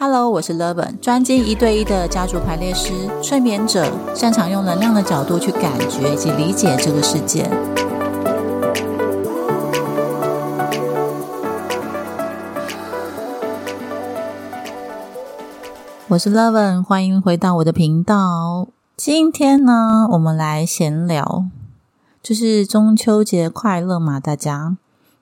Hello，我是 Levin，专精一对一的家族排列师、催眠者，擅长用能量的角度去感觉以及理解这个世界。我是 Levin，欢迎回到我的频道。今天呢，我们来闲聊，就是中秋节快乐嘛，大家。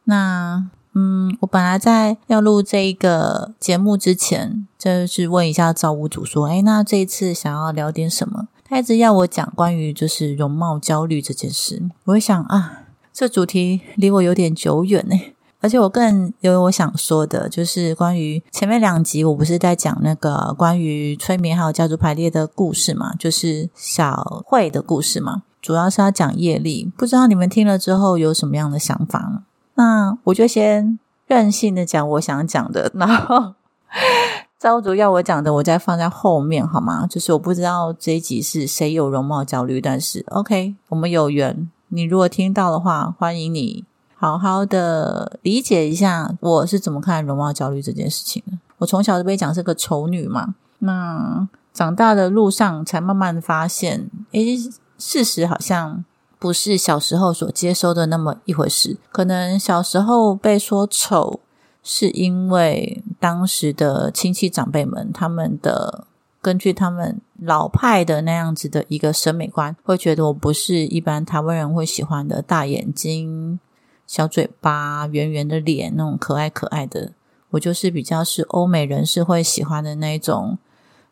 那嗯，我本来在要录这一个节目之前，就是问一下造物主说：“哎，那这一次想要聊点什么？”他一直要我讲关于就是容貌焦虑这件事。我会想啊，这主题离我有点久远呢。而且我更有我想说的，就是关于前面两集，我不是在讲那个关于催眠还有家族排列的故事嘛，就是小慧的故事嘛，主要是要讲业力。不知道你们听了之后有什么样的想法呢？那我就先任性的讲我想讲的，然后 招主要我讲的，我再放在后面好吗？就是我不知道这一集是谁有容貌焦虑，但是 OK，我们有缘。你如果听到的话，欢迎你好好的理解一下我是怎么看容貌焦虑这件事情的。我从小就被讲是个丑女嘛，那长大的路上才慢慢发现，诶，事实好像。不是小时候所接收的那么一回事。可能小时候被说丑，是因为当时的亲戚长辈们，他们的根据他们老派的那样子的一个审美观，会觉得我不是一般台湾人会喜欢的大眼睛、小嘴巴、圆圆的脸那种可爱可爱的。我就是比较是欧美人士会喜欢的那种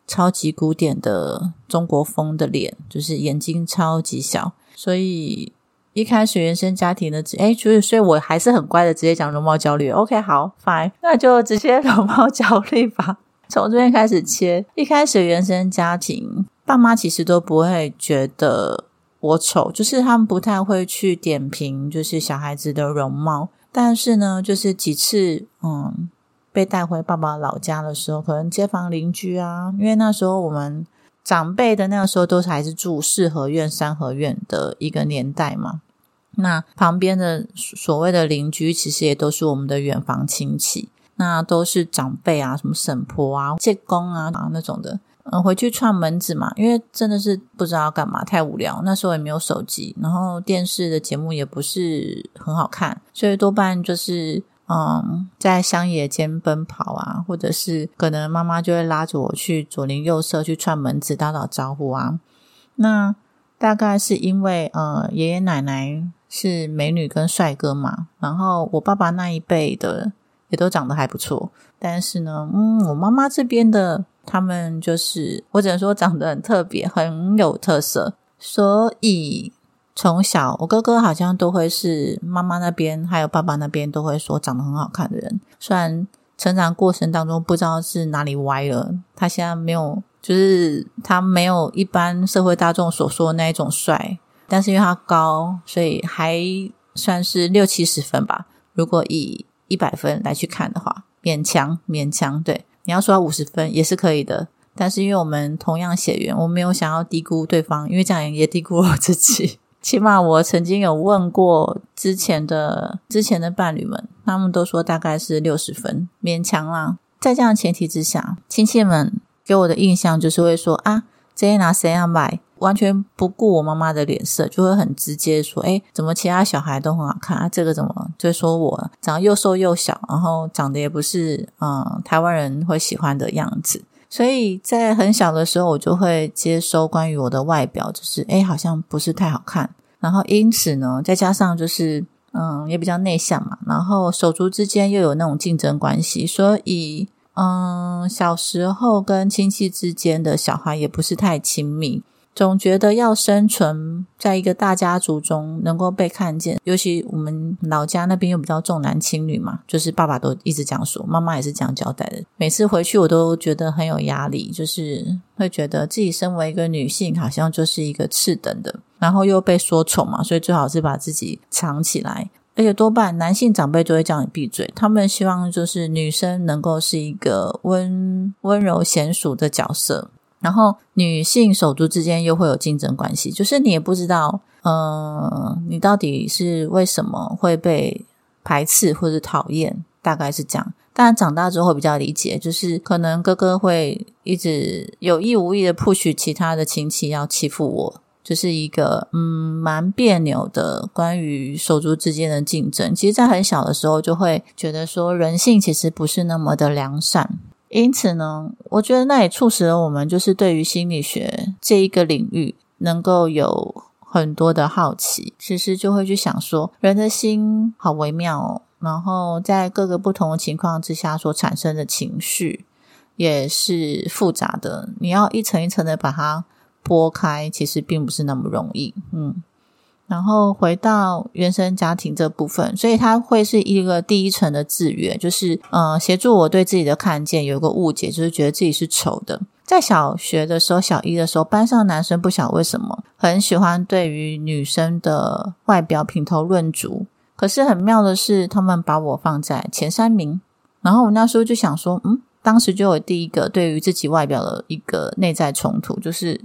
超级古典的中国风的脸，就是眼睛超级小。所以一开始原生家庭的，哎，所以所以我还是很乖的，直接讲容貌焦虑。OK，好，Fine，那就直接容貌焦虑吧。从这边开始切。一开始原生家庭，爸妈其实都不会觉得我丑，就是他们不太会去点评，就是小孩子的容貌。但是呢，就是几次，嗯，被带回爸爸老家的时候，可能街坊邻居啊，因为那时候我们。长辈的那个时候都是还是住四合院、三合院的一个年代嘛，那旁边的所谓的邻居其实也都是我们的远房亲戚，那都是长辈啊，什么婶婆啊、借公啊啊那种的，嗯，回去串门子嘛，因为真的是不知道干嘛，太无聊，那时候也没有手机，然后电视的节目也不是很好看，所以多半就是。嗯，在乡野间奔跑啊，或者是可能妈妈就会拉着我去左邻右舍去串门子打打招呼啊。那大概是因为呃爷爷奶奶是美女跟帅哥嘛，然后我爸爸那一辈的也都长得还不错，但是呢，嗯，我妈妈这边的他们就是我只能说长得很特别，很有特色，所以。从小，我哥哥好像都会是妈妈那边，还有爸爸那边都会说长得很好看的人。虽然成长过程当中不知道是哪里歪了，他现在没有，就是他没有一般社会大众所说的那一种帅，但是因为他高，所以还算是六七十分吧。如果以一百分来去看的话，勉强勉强。对，你要说五十分也是可以的，但是因为我们同样血缘，我没有想要低估对方，因为这样也低估我自己。起码我曾经有问过之前的之前的伴侣们，他们都说大概是六十分，勉强啦。在这样的前提之下，亲戚们给我的印象就是会说啊，这些拿谁要买，完全不顾我妈妈的脸色，就会很直接说，哎，怎么其他小孩都很好看啊？这个怎么就说我长得又瘦又小，然后长得也不是嗯台湾人会喜欢的样子。所以在很小的时候，我就会接收关于我的外表，就是哎，好像不是太好看。然后因此呢，再加上就是嗯，也比较内向嘛。然后手足之间又有那种竞争关系，所以嗯，小时候跟亲戚之间的小孩也不是太亲密。总觉得要生存在一个大家族中，能够被看见，尤其我们老家那边又比较重男轻女嘛，就是爸爸都一直这样说，妈妈也是这样交代的。每次回去我都觉得很有压力，就是会觉得自己身为一个女性，好像就是一个次等的，然后又被说丑嘛，所以最好是把自己藏起来。而且多半男性长辈都会叫你闭嘴，他们希望就是女生能够是一个温温柔娴熟的角色。然后女性手足之间又会有竞争关系，就是你也不知道，呃，你到底是为什么会被排斥或者讨厌，大概是这样。但长大之后比较理解，就是可能哥哥会一直有意无意的 push 其他的亲戚要欺负我，就是一个嗯蛮别扭的关于手足之间的竞争。其实，在很小的时候就会觉得说人性其实不是那么的良善，因此呢，我觉得那也促使了我们就是对于心理学这一个领域能够有很多的好奇，其实就会去想说人的心好微妙哦。然后在各个不同的情况之下所产生的情绪也是复杂的，你要一层一层的把它剥开，其实并不是那么容易。嗯，然后回到原生家庭这部分，所以它会是一个第一层的制约，就是呃协助我对自己的看见有一个误解，就是觉得自己是丑的。在小学的时候，小一的时候，班上男生不晓为什么很喜欢对于女生的外表品头论足。可是很妙的是，他们把我放在前三名，然后我那时候就想说，嗯，当时就有第一个对于自己外表的一个内在冲突，就是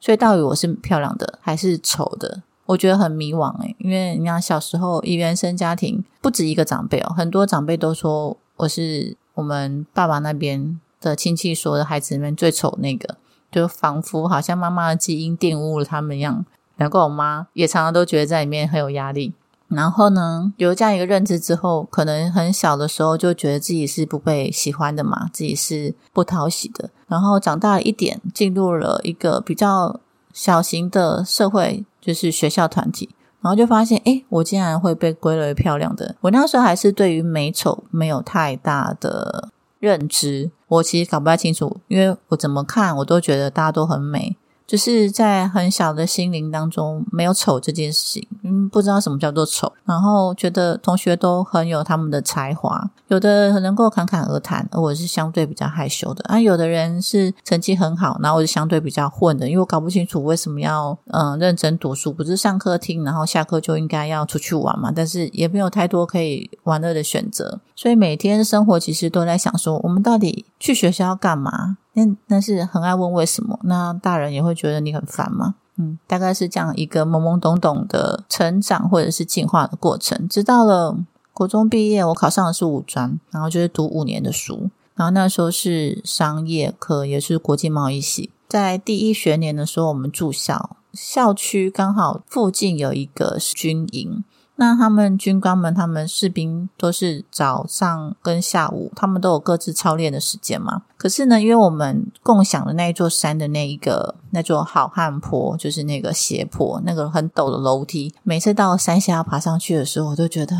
所以到底我是漂亮的还是丑的？我觉得很迷惘诶，因为你看小时候以原生家庭不止一个长辈哦，很多长辈都说我是我们爸爸那边的亲戚说的孩子里面最丑那个，就仿佛好像妈妈的基因玷污了他们一样。难怪我妈也常常都觉得在里面很有压力。然后呢，有这样一个认知之后，可能很小的时候就觉得自己是不被喜欢的嘛，自己是不讨喜的。然后长大一点，进入了一个比较小型的社会，就是学校团体，然后就发现，哎，我竟然会被归类为漂亮的。我那时候还是对于美丑没有太大的认知，我其实搞不太清楚，因为我怎么看我都觉得大家都很美。就是在很小的心灵当中没有丑这件事情，嗯，不知道什么叫做丑，然后觉得同学都很有他们的才华，有的能够侃侃而谈，而我是相对比较害羞的啊。有的人是成绩很好，然后我是相对比较混的，因为我搞不清楚为什么要嗯认真读书，不是上课听，然后下课就应该要出去玩嘛，但是也没有太多可以玩乐的选择，所以每天生活其实都在想说，我们到底去学校要干嘛？那那是很爱问为什么，那大人也会觉得你很烦吗？嗯，大概是这样一个懵懵懂懂的成长或者是进化的过程。直到了国中毕业，我考上的是五专，然后就是读五年的书，然后那时候是商业科，也是国际贸易系。在第一学年的时候，我们住校，校区刚好附近有一个军营。那他们军官们，他们士兵都是早上跟下午，他们都有各自操练的时间嘛。可是呢，因为我们共享的那一座山的那一个那座好汉坡，就是那个斜坡，那个很陡的楼梯，每次到山下爬上去的时候，我都觉得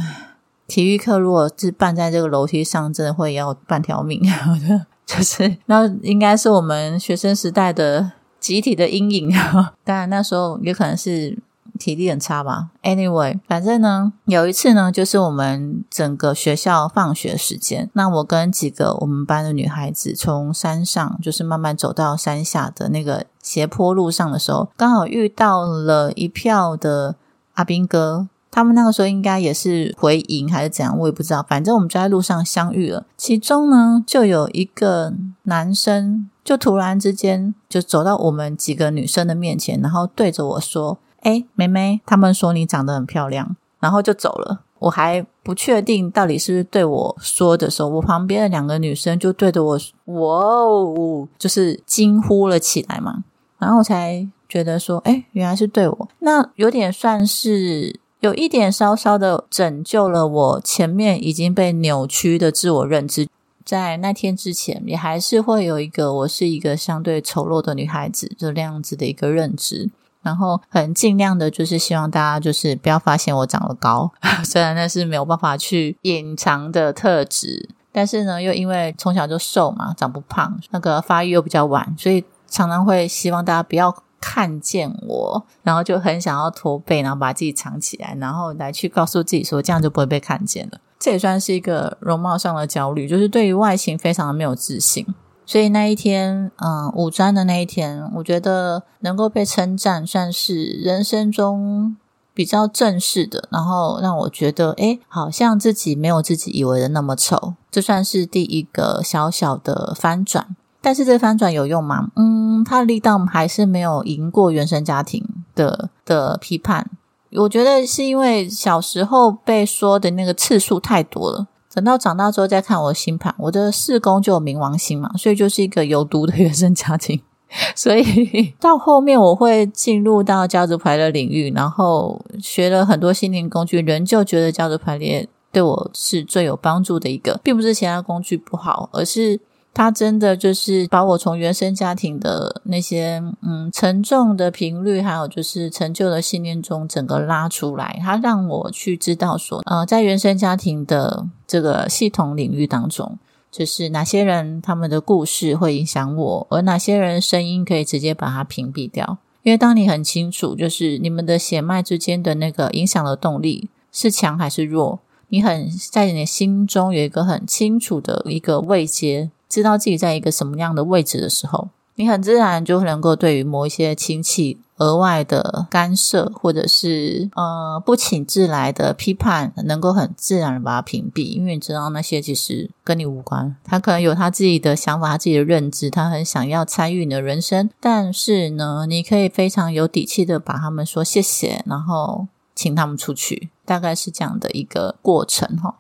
体育课如果是办在这个楼梯上，真的会要半条命。就是那应该是我们学生时代的集体的阴影。当然那时候也可能是。体力很差吧？Anyway，反正呢，有一次呢，就是我们整个学校放学时间，那我跟几个我们班的女孩子从山上，就是慢慢走到山下的那个斜坡路上的时候，刚好遇到了一票的阿兵哥，他们那个时候应该也是回营还是怎样，我也不知道。反正我们就在路上相遇了，其中呢，就有一个男生，就突然之间就走到我们几个女生的面前，然后对着我说。哎，妹妹，他们说你长得很漂亮，然后就走了。我还不确定到底是不是对我说的时候，我旁边的两个女生就对着我，哇哦，就是惊呼了起来嘛。然后我才觉得说，哎，原来是对我。那有点算是有一点稍稍的拯救了我前面已经被扭曲的自我认知。在那天之前，也还是会有一个我是一个相对丑陋的女孩子，就那样子的一个认知。然后很尽量的，就是希望大家就是不要发现我长得高，虽然那是没有办法去隐藏的特质，但是呢，又因为从小就瘦嘛，长不胖，那个发育又比较晚，所以常常会希望大家不要看见我，然后就很想要驼背，然后把自己藏起来，然后来去告诉自己说这样就不会被看见了。这也算是一个容貌上的焦虑，就是对于外形非常的没有自信。所以那一天，嗯，五专的那一天，我觉得能够被称赞，算是人生中比较正式的，然后让我觉得，哎，好像自己没有自己以为的那么丑，这算是第一个小小的翻转。但是这翻转有用吗？嗯，它力道还是没有赢过原生家庭的的批判。我觉得是因为小时候被说的那个次数太多了。等到长大之后再看我的星盘，我的四宫就有冥王星嘛，所以就是一个有毒的原生家庭。所以 到后面我会进入到家族排列领域，然后学了很多心灵工具，仍旧觉得家族排列对我是最有帮助的一个，并不是其他工具不好，而是。他真的就是把我从原生家庭的那些嗯沉重的频率，还有就是陈旧的信念中整个拉出来。他让我去知道说，呃，在原生家庭的这个系统领域当中，就是哪些人他们的故事会影响我，而哪些人声音可以直接把它屏蔽掉。因为当你很清楚，就是你们的血脉之间的那个影响的动力是强还是弱，你很在你的心中有一个很清楚的一个位阶。知道自己在一个什么样的位置的时候，你很自然就能够对于某一些亲戚额外的干涉，或者是呃不请自来的批判，能够很自然的把它屏蔽，因为你知道那些其实跟你无关。他可能有他自己的想法，他自己的认知，他很想要参与你的人生，但是呢，你可以非常有底气的把他们说谢谢，然后请他们出去，大概是这样的一个过程哈。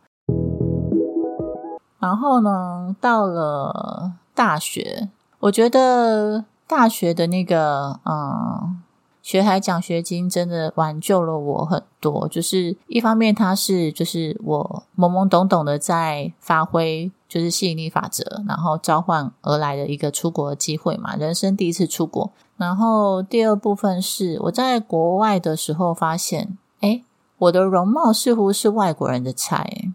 然后呢，到了大学，我觉得大学的那个嗯，学海奖学金真的挽救了我很多。就是一方面，它是就是我懵懵懂懂的在发挥，就是吸引力法则，然后召唤而来的一个出国的机会嘛，人生第一次出国。然后第二部分是我在国外的时候发现，哎，我的容貌似乎是外国人的菜。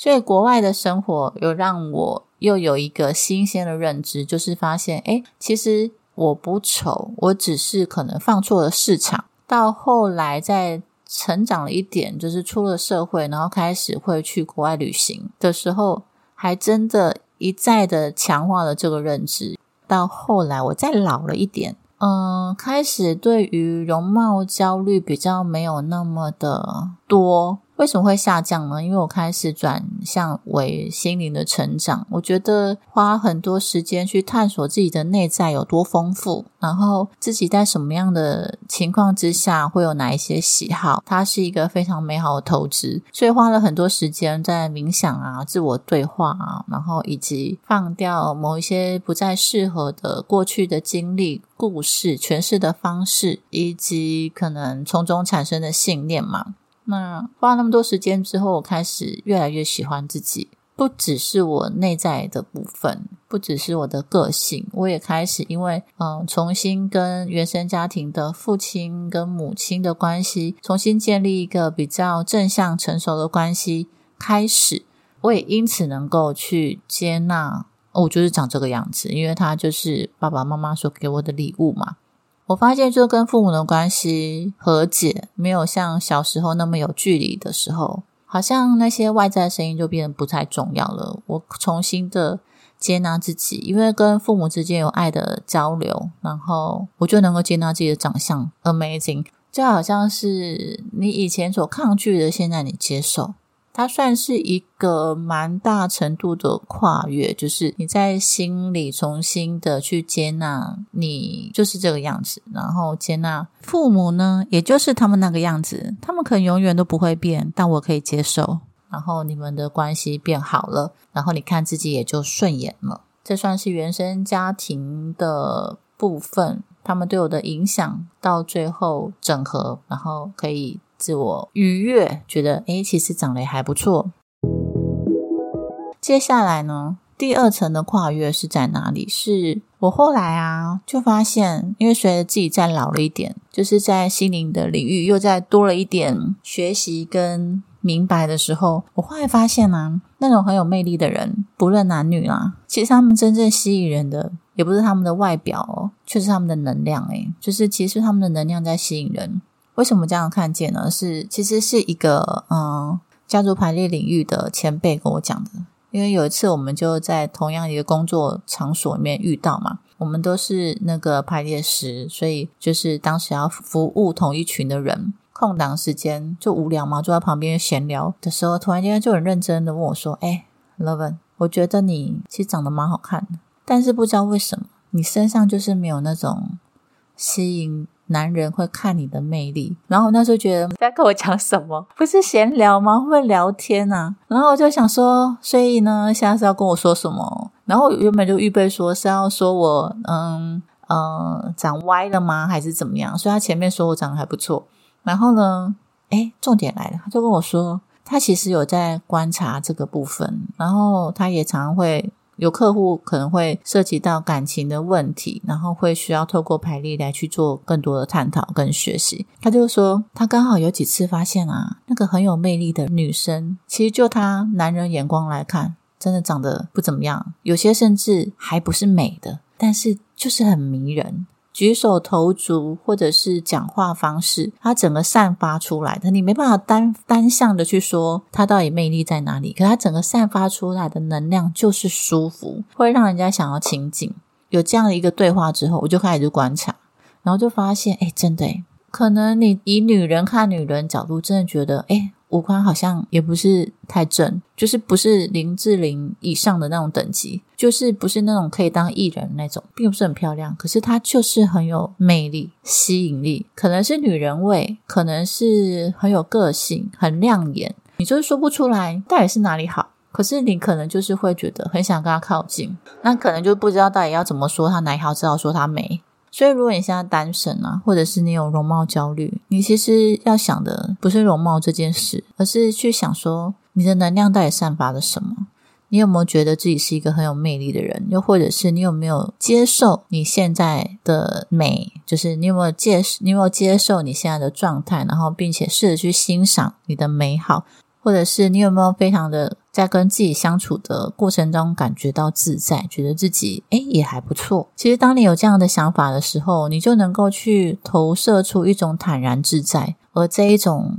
所以国外的生活有让我又有一个新鲜的认知，就是发现，哎，其实我不丑，我只是可能放错了市场。到后来再成长了一点，就是出了社会，然后开始会去国外旅行的时候，还真的一再的强化了这个认知。到后来我再老了一点，嗯，开始对于容貌焦虑比较没有那么的多。为什么会下降呢？因为我开始转向为心灵的成长。我觉得花很多时间去探索自己的内在有多丰富，然后自己在什么样的情况之下会有哪一些喜好，它是一个非常美好的投资。所以花了很多时间在冥想啊、自我对话啊，然后以及放掉某一些不再适合的过去的经历、故事诠释的方式，以及可能从中产生的信念嘛。那花了那么多时间之后，我开始越来越喜欢自己，不只是我内在的部分，不只是我的个性，我也开始因为嗯，重新跟原生家庭的父亲跟母亲的关系，重新建立一个比较正向成熟的关系，开始我也因此能够去接纳，我就是长这个样子，因为他就是爸爸妈妈所给我的礼物嘛。我发现，就跟父母的关系和解，没有像小时候那么有距离的时候，好像那些外在声音就变得不太重要了。我重新的接纳自己，因为跟父母之间有爱的交流，然后我就能够接纳自己的长相，amazing，就好像是你以前所抗拒的，现在你接受。它算是一个蛮大程度的跨越，就是你在心里重新的去接纳你就是这个样子，然后接纳父母呢，也就是他们那个样子，他们可能永远都不会变，但我可以接受。然后你们的关系变好了，然后你看自己也就顺眼了。这算是原生家庭的部分，他们对我的影响，到最后整合，然后可以。自我愉悦，觉得诶，其实长得还不错。接下来呢，第二层的跨越是在哪里？是我后来啊，就发现，因为随着自己再老了一点，就是在心灵的领域又再多了一点学习跟明白的时候，我后来发现呢，那种很有魅力的人，不论男女啦，其实他们真正吸引人的，也不是他们的外表哦，却是他们的能量。诶，就是其实他们的能量在吸引人。为什么这样看见呢？是其实是一个嗯，家族排列领域的前辈跟我讲的。因为有一次我们就在同样一个工作场所里面遇到嘛，我们都是那个排列师，所以就是当时要服务同一群的人，空档时间就无聊嘛，坐在旁边闲聊的时候，突然间就很认真的问我说：“哎，Loven，我觉得你其实长得蛮好看的，但是不知道为什么你身上就是没有那种吸引。”男人会看你的魅力。然后我那时候觉得在跟我讲什么，不是闲聊吗？会不会聊天啊？然后我就想说，所以呢，现在是要跟我说什么？然后原本就预备说是要说我嗯呃长歪了吗？还是怎么样？所以他前面说我长得还不错。然后呢，哎，重点来了，他就跟我说，他其实有在观察这个部分，然后他也常会。有客户可能会涉及到感情的问题，然后会需要透过排列来去做更多的探讨跟学习。他就说，他刚好有几次发现啊，那个很有魅力的女生，其实就他男人眼光来看，真的长得不怎么样，有些甚至还不是美的，但是就是很迷人。举手投足，或者是讲话方式，他整个散发出来的，你没办法单单向的去说他到底魅力在哪里。可他整个散发出来的能量就是舒服，会让人家想要亲近。有这样的一个对话之后，我就开始观察，然后就发现，哎，真的，可能你以女人看女人角度，真的觉得，哎。五官好像也不是太正，就是不是林志玲以上的那种等级，就是不是那种可以当艺人那种，并不是很漂亮。可是她就是很有魅力、吸引力，可能是女人味，可能是很有个性、很亮眼。你就是说不出来到底是哪里好，可是你可能就是会觉得很想跟她靠近，那可能就不知道到底要怎么说她哪里好，只好说她美。所以，如果你现在单身啊，或者是你有容貌焦虑，你其实要想的不是容貌这件事，而是去想说你的能量到底散发了什么？你有没有觉得自己是一个很有魅力的人？又或者是你有没有接受你现在的美？就是你有没有接，你有没有接受你现在的状态？然后，并且试着去欣赏你的美好。或者是你有没有非常的在跟自己相处的过程中感觉到自在，觉得自己诶也还不错。其实当你有这样的想法的时候，你就能够去投射出一种坦然自在，而这一种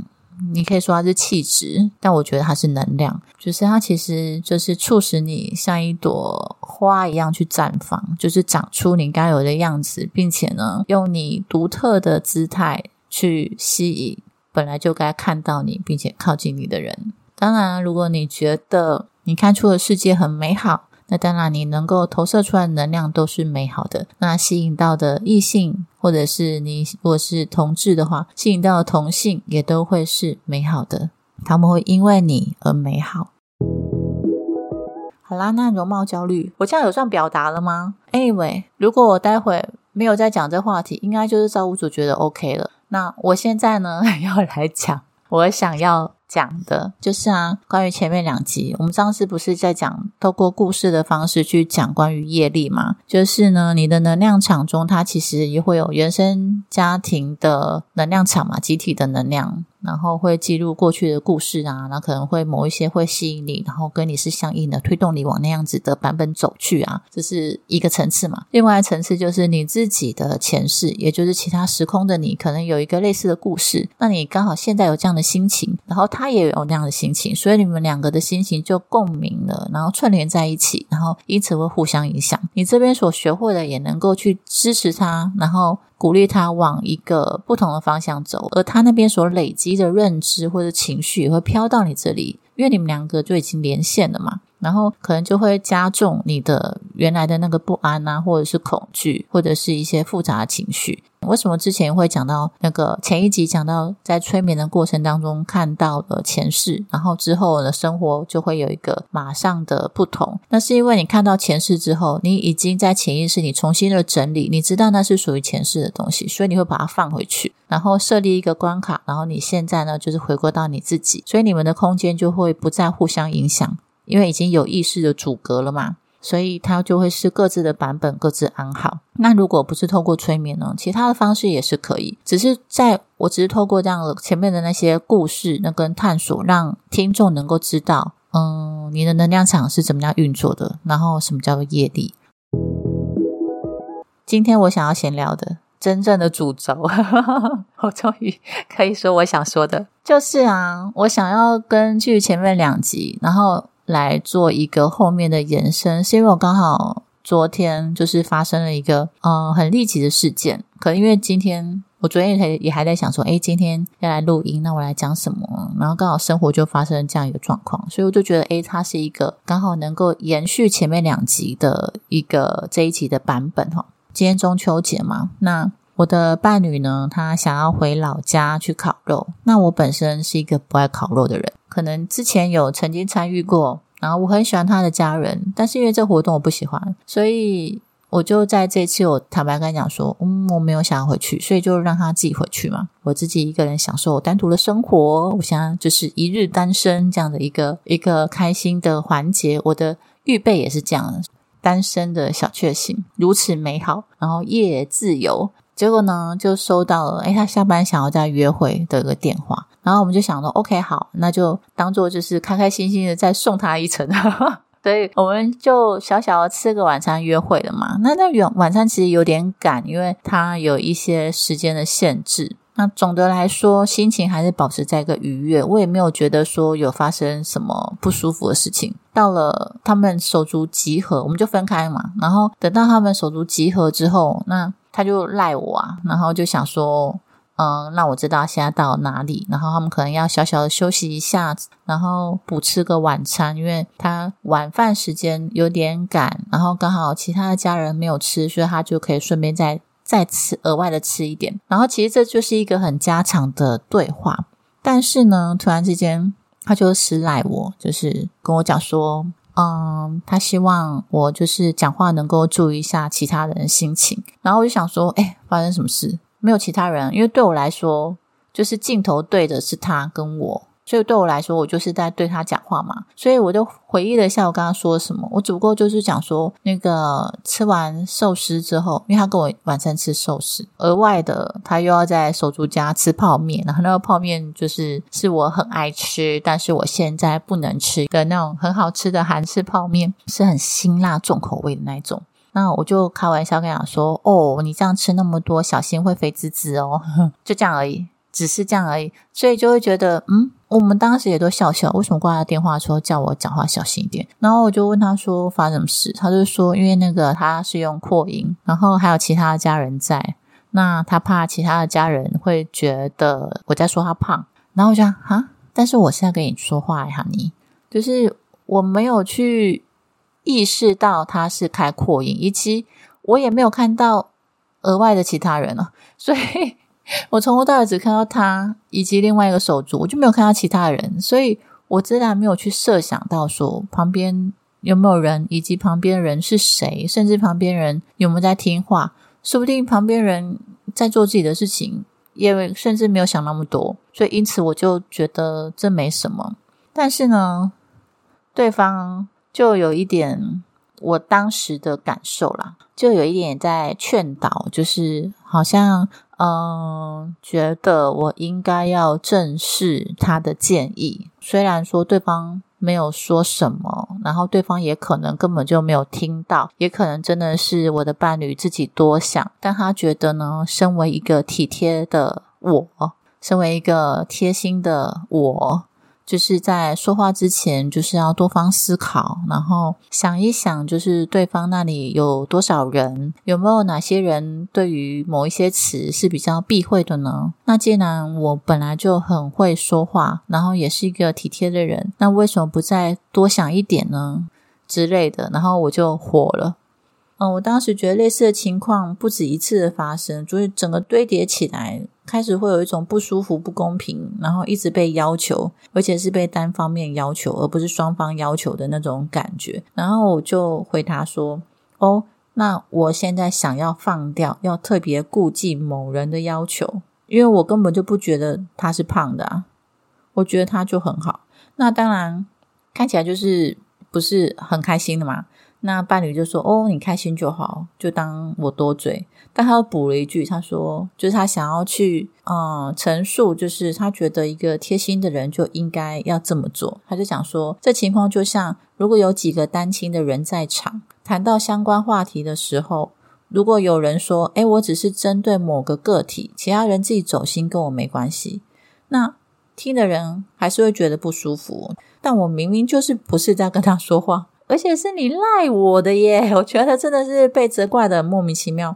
你可以说它是气质，但我觉得它是能量，就是它其实就是促使你像一朵花一样去绽放，就是长出你该有的样子，并且呢，用你独特的姿态去吸引。本来就该看到你，并且靠近你的人。当然，如果你觉得你看出的世界很美好，那当然你能够投射出来的能量都是美好的。那吸引到的异性，或者是你如果是同志的话，吸引到的同性也都会是美好的。他们会因为你而美好。好啦，那容貌焦虑，我这样有算表达了吗？Anyway，如果我待会没有再讲这话题，应该就是造物主觉得 OK 了。那我现在呢，要来讲我想要讲的，就是啊，关于前面两集，我们上次不是在讲透过故事的方式去讲关于业力嘛？就是呢，你的能量场中，它其实也会有原生家庭的能量场嘛，集体的能量。然后会记录过去的故事啊，那可能会某一些会吸引你，然后跟你是相应的，推动你往那样子的版本走去啊，这是一个层次嘛。另外一层次就是你自己的前世，也就是其他时空的你，可能有一个类似的故事，那你刚好现在有这样的心情，然后他也有那样的心情，所以你们两个的心情就共鸣了，然后串联在一起，然后因此会互相影响。你这边所学会的也能够去支持他，然后。鼓励他往一个不同的方向走，而他那边所累积的认知或者情绪也会飘到你这里，因为你们两个就已经连线了嘛。然后可能就会加重你的原来的那个不安啊，或者是恐惧，或者是一些复杂的情绪。为什么之前会讲到那个前一集讲到在催眠的过程当中看到了前世，然后之后的生活就会有一个马上的不同？那是因为你看到前世之后，你已经在潜意识里重新的整理，你知道那是属于前世的东西，所以你会把它放回去，然后设立一个关卡，然后你现在呢就是回归到你自己，所以你们的空间就会不再互相影响。因为已经有意识的阻隔了嘛，所以它就会是各自的版本，各自安好。那如果不是透过催眠呢，其他的方式也是可以。只是在我只是透过这样的前面的那些故事，那跟探索，让听众能够知道，嗯，你的能量场是怎么样运作的，然后什么叫做业力。今天我想要闲聊的真正的主轴，我终于可以说我想说的，就是啊，我想要根据前面两集，然后。来做一个后面的延伸，是因为我刚好昨天就是发生了一个呃很立即的事件，可能因为今天我昨天也也还在想说，哎，今天要来录音，那我来讲什么？然后刚好生活就发生这样一个状况，所以我就觉得，哎，它是一个刚好能够延续前面两集的一个这一集的版本哈。今天中秋节嘛，那。我的伴侣呢，他想要回老家去烤肉。那我本身是一个不爱烤肉的人，可能之前有曾经参与过，然后我很喜欢他的家人，但是因为这活动我不喜欢，所以我就在这次我坦白跟他讲说，嗯，我没有想要回去，所以就让他自己回去嘛，我自己一个人享受我单独的生活。我现在就是一日单身这样的一个一个开心的环节，我的预备也是这样。单身的小确幸如此美好，然后夜自由。结果呢，就收到了，哎，他下班想要再约会的一个电话。然后我们就想说，OK，好，那就当做就是开开心心的再送他一程。所以我们就小小的吃个晚餐约会了嘛。那那晚晚餐其实有点赶，因为它有一些时间的限制。那总的来说，心情还是保持在一个愉悦。我也没有觉得说有发生什么不舒服的事情。到了他们手足集合，我们就分开嘛。然后等到他们手足集合之后，那他就赖我啊，然后就想说，嗯，让我知道现在到哪里。然后他们可能要小小的休息一下，然后补吃个晚餐，因为他晚饭时间有点赶，然后刚好其他的家人没有吃，所以他就可以顺便再。再吃额外的吃一点，然后其实这就是一个很家常的对话。但是呢，突然之间他就私赖我，就是跟我讲说，嗯，他希望我就是讲话能够注意一下其他人的心情。然后我就想说，哎，发生什么事？没有其他人，因为对我来说，就是镜头对的是他跟我。所以对我来说，我就是在对他讲话嘛。所以我就回忆了一下，我刚刚说什么。我只不过就是讲说，那个吃完寿司之后，因为他跟我晚餐吃寿司，额外的他又要在手足家吃泡面，然后那个泡面就是是我很爱吃，但是我现在不能吃的那种很好吃的韩式泡面，是很辛辣重口味的那种。那我就开玩笑跟他说：“哦，你这样吃那么多，小心会肥滋滋哦。”就这样而已。只是这样而已，所以就会觉得，嗯，我们当时也都笑笑。为什么挂他电话说叫我讲话小心一点？然后我就问他说发生什么事，他就说因为那个他是用扩音，然后还有其他的家人在，那他怕其他的家人会觉得我在说他胖。然后我就讲啊，但是我现在跟你说话哈，你就是我没有去意识到他是开扩音，以及我也没有看到额外的其他人了，所以。我从头到尾只看到他以及另外一个手足，我就没有看到其他人，所以我自然没有去设想到说旁边有没有人，以及旁边人是谁，甚至旁边人有没有在听话，说不定旁边人在做自己的事情，也甚至没有想那么多，所以因此我就觉得这没什么。但是呢，对方就有一点我当时的感受啦，就有一点在劝导，就是好像。嗯，觉得我应该要正视他的建议。虽然说对方没有说什么，然后对方也可能根本就没有听到，也可能真的是我的伴侣自己多想。但他觉得呢，身为一个体贴的我，身为一个贴心的我。就是在说话之前，就是要多方思考，然后想一想，就是对方那里有多少人，有没有哪些人对于某一些词是比较避讳的呢？那既然我本来就很会说话，然后也是一个体贴的人，那为什么不再多想一点呢？之类的，然后我就火了。嗯，我当时觉得类似的情况不止一次的发生，所以整个堆叠起来，开始会有一种不舒服、不公平，然后一直被要求，而且是被单方面要求，而不是双方要求的那种感觉。然后我就回答说：“哦，那我现在想要放掉，要特别顾忌某人的要求，因为我根本就不觉得他是胖的啊，我觉得他就很好。那当然看起来就是不是很开心的嘛。”那伴侣就说：“哦，你开心就好，就当我多嘴。”但他又补了一句：“他说，就是他想要去，嗯，陈述，就是他觉得一个贴心的人就应该要这么做。”他就讲说：“这情况就像，如果有几个单亲的人在场，谈到相关话题的时候，如果有人说：‘哎，我只是针对某个个体，其他人自己走心跟我没关系’，那听的人还是会觉得不舒服。但我明明就是不是在跟他说话。”而且是你赖我的耶，我觉得真的是被责怪的莫名其妙。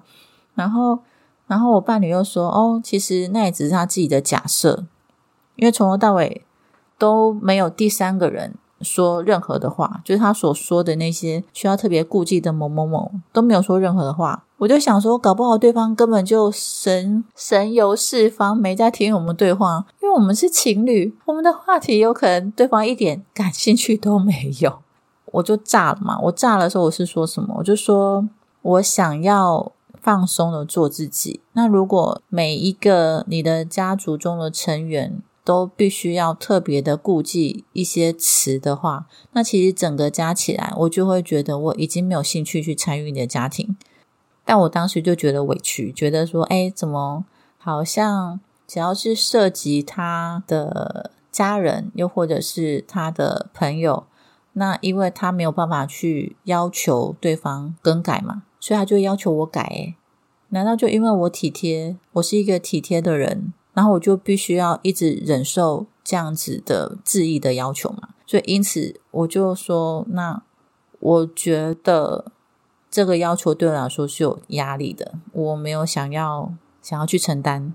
然后，然后我伴侣又说：“哦，其实那也只是他自己的假设，因为从头到尾都没有第三个人说任何的话，就是他所说的那些需要特别顾忌的某某某都没有说任何的话，我就想说，搞不好对方根本就神神游四方，没在听我们对话，因为我们是情侣，我们的话题有可能对方一点感兴趣都没有。我就炸了嘛！我炸的时候，我是说什么？我就说我想要放松的做自己。那如果每一个你的家族中的成员都必须要特别的顾忌一些词的话，那其实整个加起来，我就会觉得我已经没有兴趣去参与你的家庭。但我当时就觉得委屈，觉得说，哎，怎么好像只要是涉及他的家人，又或者是他的朋友。那因为他没有办法去要求对方更改嘛，所以他就要求我改。诶难道就因为我体贴，我是一个体贴的人，然后我就必须要一直忍受这样子的质疑的要求嘛？所以因此我就说，那我觉得这个要求对我来说是有压力的，我没有想要想要去承担。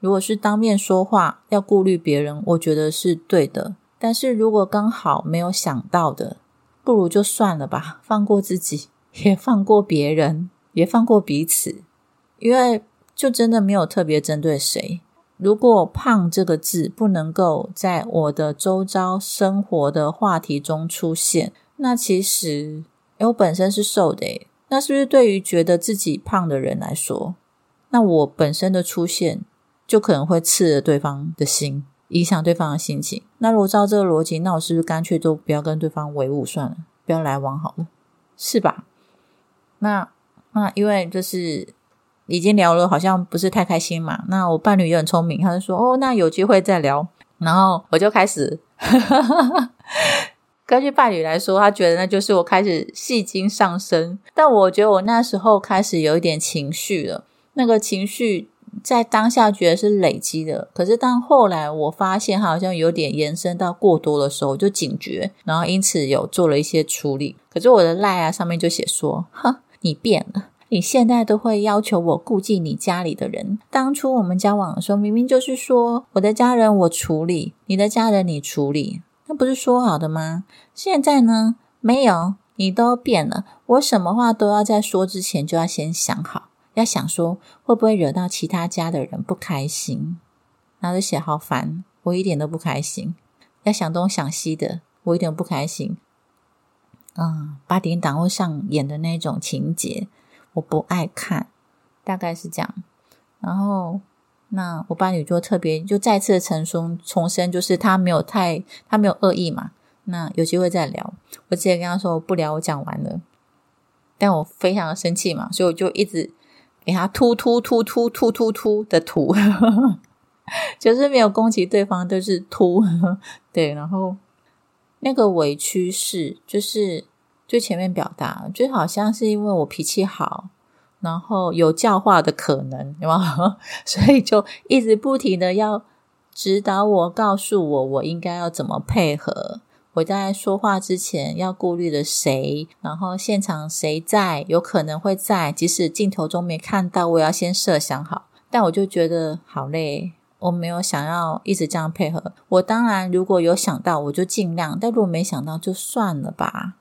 如果是当面说话要顾虑别人，我觉得是对的。但是如果刚好没有想到的，不如就算了吧，放过自己，也放过别人，也放过彼此，因为就真的没有特别针对谁。如果“胖”这个字不能够在我的周遭生活的话题中出现，那其实，我本身是瘦的，那是不是对于觉得自己胖的人来说，那我本身的出现就可能会刺了对方的心？影响对方的心情。那如果照这个逻辑，那我是不是干脆都不要跟对方为伍算了，不要来往好了，是吧？那那因为就是已经聊了，好像不是太开心嘛。那我伴侣也很聪明，他就说：“哦，那有机会再聊。”然后我就开始，根据伴侣来说，他觉得那就是我开始戏精上升。但我觉得我那时候开始有一点情绪了，那个情绪。在当下觉得是累积的，可是当后来我发现好像有点延伸到过多的时候，就警觉，然后因此有做了一些处理。可是我的赖啊上面就写说：“哼，你变了，你现在都会要求我顾忌你家里的人。当初我们交往的时候，明明就是说我的家人我处理，你的家人你处理，那不是说好的吗？现在呢，没有，你都变了，我什么话都要在说之前就要先想好。”要想说会不会惹到其他家的人不开心，然后就写好烦，我一点都不开心。要想东想西的，我一点都不开心。嗯，八点档会上演的那种情节，我不爱看，大概是这样。然后，那我伴侣就特别就再次的重申，重申就是他没有太他没有恶意嘛。那有机会再聊，我直接跟他说不聊，我讲完了。但我非常的生气嘛，所以我就一直。给他突突突突突突突的突，就是没有攻击对方，都是突。对，然后那个委屈是，就是最前面表达，就好像是因为我脾气好，然后有教化的可能，对吗？所以就一直不停的要指导我，告诉我我应该要怎么配合。我在说话之前要顾虑的谁，然后现场谁在，有可能会在，即使镜头中没看到，我要先设想好。但我就觉得好累，我没有想要一直这样配合。我当然如果有想到，我就尽量；但如果没想到，就算了吧。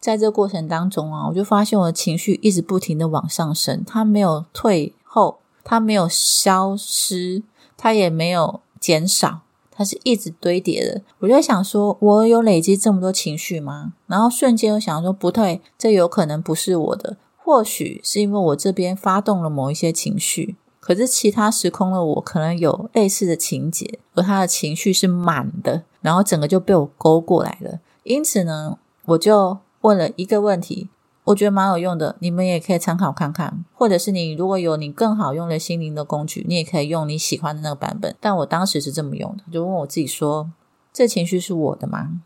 在这过程当中啊，我就发现我的情绪一直不停的往上升，它没有退后，它没有消失，它也没有减少。它是一直堆叠的，我就想说，我有累积这么多情绪吗？然后瞬间又想说，不对，这有可能不是我的，或许是因为我这边发动了某一些情绪，可是其他时空的我可能有类似的情节，而他的情绪是满的，然后整个就被我勾过来了。因此呢，我就问了一个问题。我觉得蛮有用的，你们也可以参考看看，或者是你如果有你更好用的心灵的工具，你也可以用你喜欢的那个版本。但我当时是这么用的，就问我自己说：这情绪是我的吗？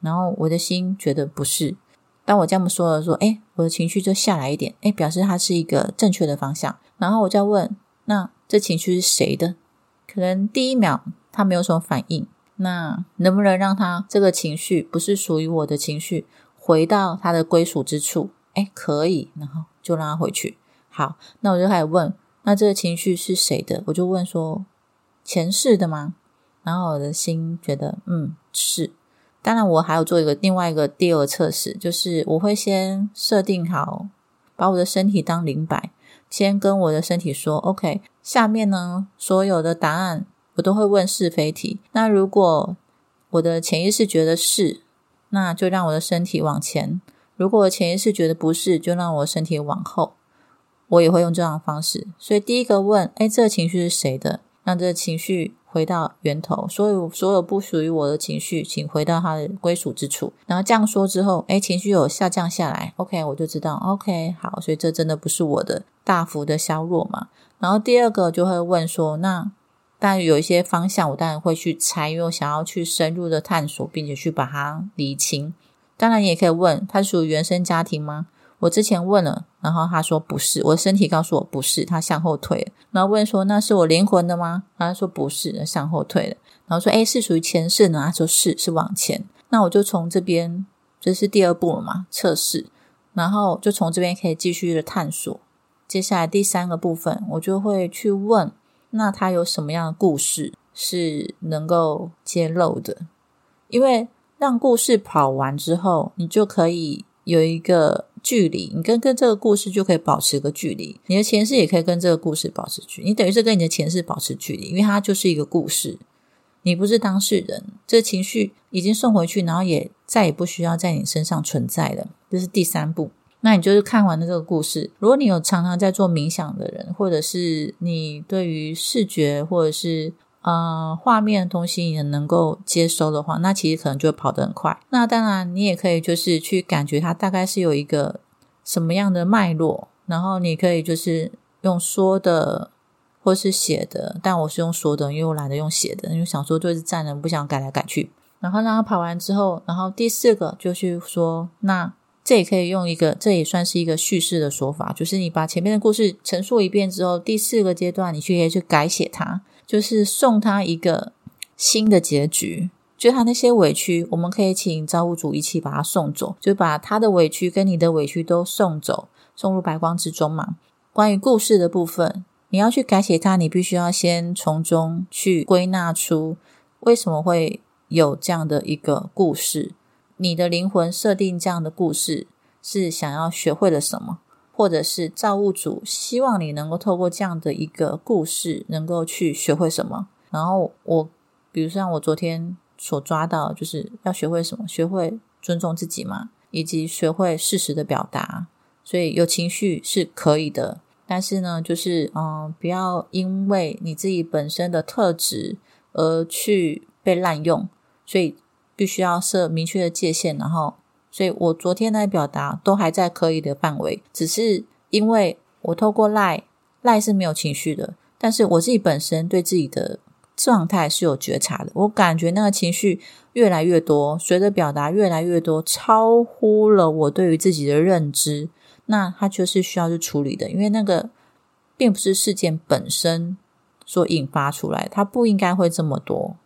然后我的心觉得不是。当我这么说了，说：哎，我的情绪就下来一点，哎，表示它是一个正确的方向。然后我再问：那这情绪是谁的？可能第一秒他没有什么反应，那能不能让他这个情绪不是属于我的情绪？回到他的归属之处，哎，可以，然后就让他回去。好，那我就开始问，那这个情绪是谁的？我就问说，前世的吗？然后我的心觉得，嗯，是。当然，我还有做一个另外一个第二个测试，就是我会先设定好，把我的身体当灵摆，先跟我的身体说：“OK，下面呢所有的答案我都会问是非题。那如果我的潜意识觉得是，那就让我的身体往前；如果我潜意识觉得不是，就让我身体往后。我也会用这样的方式。所以第一个问：哎，这个情绪是谁的？让这个情绪。”回到源头，所有所有不属于我的情绪，请回到它的归属之处。然后这样说之后，哎，情绪有下降下来，OK，我就知道，OK，好，所以这真的不是我的大幅的削弱嘛。然后第二个就会问说，那但有一些方向，我当然会去猜，因为我想要去深入的探索，并且去把它理清。当然，你也可以问，他属于原生家庭吗？我之前问了，然后他说不是，我的身体告诉我不是，他向后退了。然后问说那是我灵魂的吗？他说不是，向后退了。然后说哎，是属于前世呢？他说是，是往前。那我就从这边，这是第二步了嘛？测试，然后就从这边可以继续的探索。接下来第三个部分，我就会去问，那他有什么样的故事是能够揭露的？因为让故事跑完之后，你就可以有一个。距离，你跟跟这个故事就可以保持个距离，你的前世也可以跟这个故事保持距离，你等于是跟你的前世保持距离，因为它就是一个故事，你不是当事人，这情绪已经送回去，然后也再也不需要在你身上存在了，这是第三步。那你就是看完了这个故事，如果你有常常在做冥想的人，或者是你对于视觉或者是。呃，画面的东西也能够接收的话，那其实可能就会跑得很快。那当然，你也可以就是去感觉它大概是有一个什么样的脉络，然后你可以就是用说的或是写的，但我是用说的，因为我懒得用写的，因为想说就是站着，不想改来改去。然后让它跑完之后，然后第四个就去说，那这也可以用一个，这也算是一个叙事的说法，就是你把前面的故事陈述一遍之后，第四个阶段你去可以去改写它。就是送他一个新的结局，就他那些委屈，我们可以请造物主一起把他送走，就把他的委屈跟你的委屈都送走，送入白光之中嘛。关于故事的部分，你要去改写它，你必须要先从中去归纳出为什么会有这样的一个故事，你的灵魂设定这样的故事是想要学会了什么。或者是造物主希望你能够透过这样的一个故事，能够去学会什么。然后我，比如像我昨天所抓到，就是要学会什么，学会尊重自己嘛，以及学会适时的表达。所以有情绪是可以的，但是呢，就是嗯，不要因为你自己本身的特质而去被滥用。所以必须要设明确的界限，然后。所以我昨天的表达都还在可以的范围，只是因为我透过赖赖是没有情绪的，但是我自己本身对自己的状态是有觉察的。我感觉那个情绪越来越多，随着表达越来越多，超乎了我对于自己的认知，那它就是需要去处理的，因为那个并不是事件本身所引发出来，它不应该会这么多。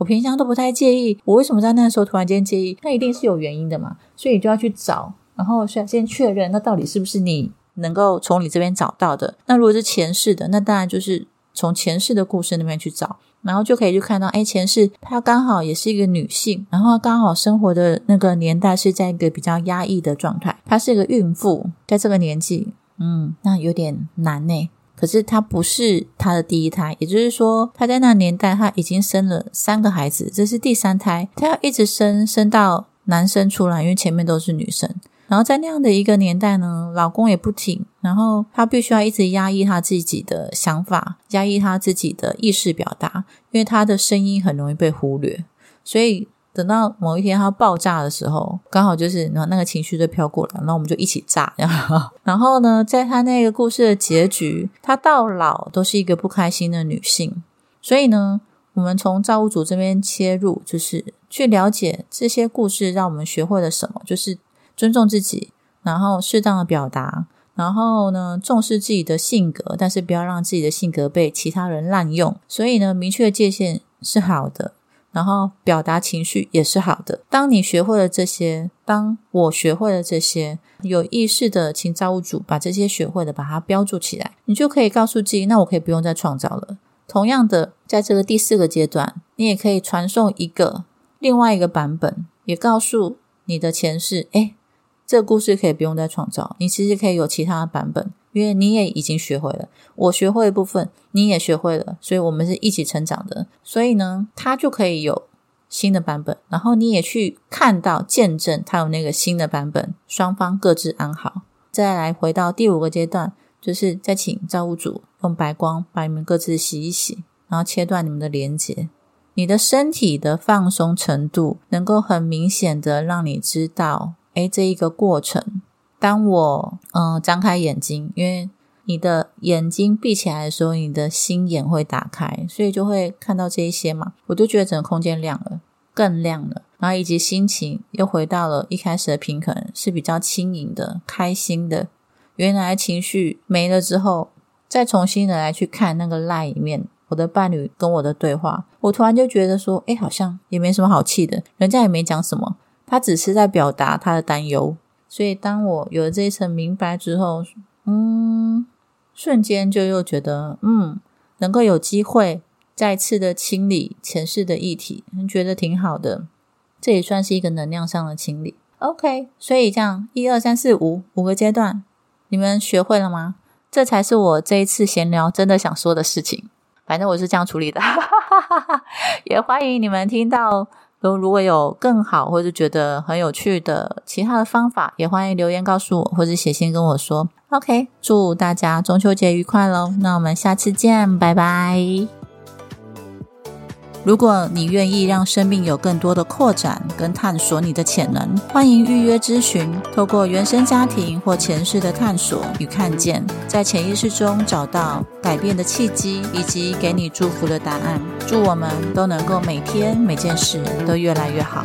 我平常都不太介意，我为什么在那时候突然间介意？那一定是有原因的嘛，所以你就要去找，然后需要先确认，那到底是不是你能够从你这边找到的？那如果是前世的，那当然就是从前世的故事那边去找，然后就可以去看到，哎，前世她刚好也是一个女性，然后刚好生活的那个年代是在一个比较压抑的状态，她是一个孕妇，在这个年纪，嗯，那有点难呢。可是她不是她的第一胎，也就是说，她在那年代，她已经生了三个孩子，这是第三胎，她要一直生，生到男生出来，因为前面都是女生。然后在那样的一个年代呢，老公也不挺，然后她必须要一直压抑她自己的想法，压抑她自己的意识表达，因为她的声音很容易被忽略，所以。等到某一天它爆炸的时候，刚好就是然后那个情绪就飘过来，然后我们就一起炸。然后呢，在他那个故事的结局，他到老都是一个不开心的女性。所以呢，我们从造物主这边切入，就是去了解这些故事，让我们学会了什么，就是尊重自己，然后适当的表达，然后呢，重视自己的性格，但是不要让自己的性格被其他人滥用。所以呢，明确界限是好的。然后表达情绪也是好的。当你学会了这些，当我学会了这些，有意识的请造物主把这些学会的把它标注起来，你就可以告诉自己，那我可以不用再创造了。同样的，在这个第四个阶段，你也可以传送一个另外一个版本，也告诉你的前世，哎，这个故事可以不用再创造，你其实可以有其他的版本，因为你也已经学会了，我学会的部分你也学会了，所以我们是一起成长的。所以呢，他就可以有新的版本，然后你也去看到、见证他有那个新的版本，双方各自安好。再来回到第五个阶段，就是再请造物主用白光把你们各自洗一洗，然后切断你们的连接。你的身体的放松程度，能够很明显的让你知道，哎，这一个过程。当我嗯张开眼睛，因为你的眼睛闭起来的时候，你的心眼会打开，所以就会看到这一些嘛。我就觉得整个空间亮了，更亮了，然后以及心情又回到了一开始的平衡，是比较轻盈的、开心的。原来情绪没了之后，再重新的来去看那个赖里面我的伴侣跟我的对话，我突然就觉得说，哎，好像也没什么好气的，人家也没讲什么，他只是在表达他的担忧。所以，当我有了这一层明白之后，嗯，瞬间就又觉得，嗯，能够有机会再次的清理前世的议题，觉得挺好的。这也算是一个能量上的清理。OK，所以这样一二三四五五个阶段，你们学会了吗？这才是我这一次闲聊真的想说的事情。反正我是这样处理的，也欢迎你们听到。如如果有更好或者觉得很有趣的其他的方法，也欢迎留言告诉我，或者写信跟我说。OK，祝大家中秋节愉快喽！那我们下次见，拜拜。如果你愿意让生命有更多的扩展跟探索你的潜能，欢迎预约咨询。透过原生家庭或前世的探索与看见，在潜意识中找到改变的契机，以及给你祝福的答案。祝我们都能够每天每件事都越来越好。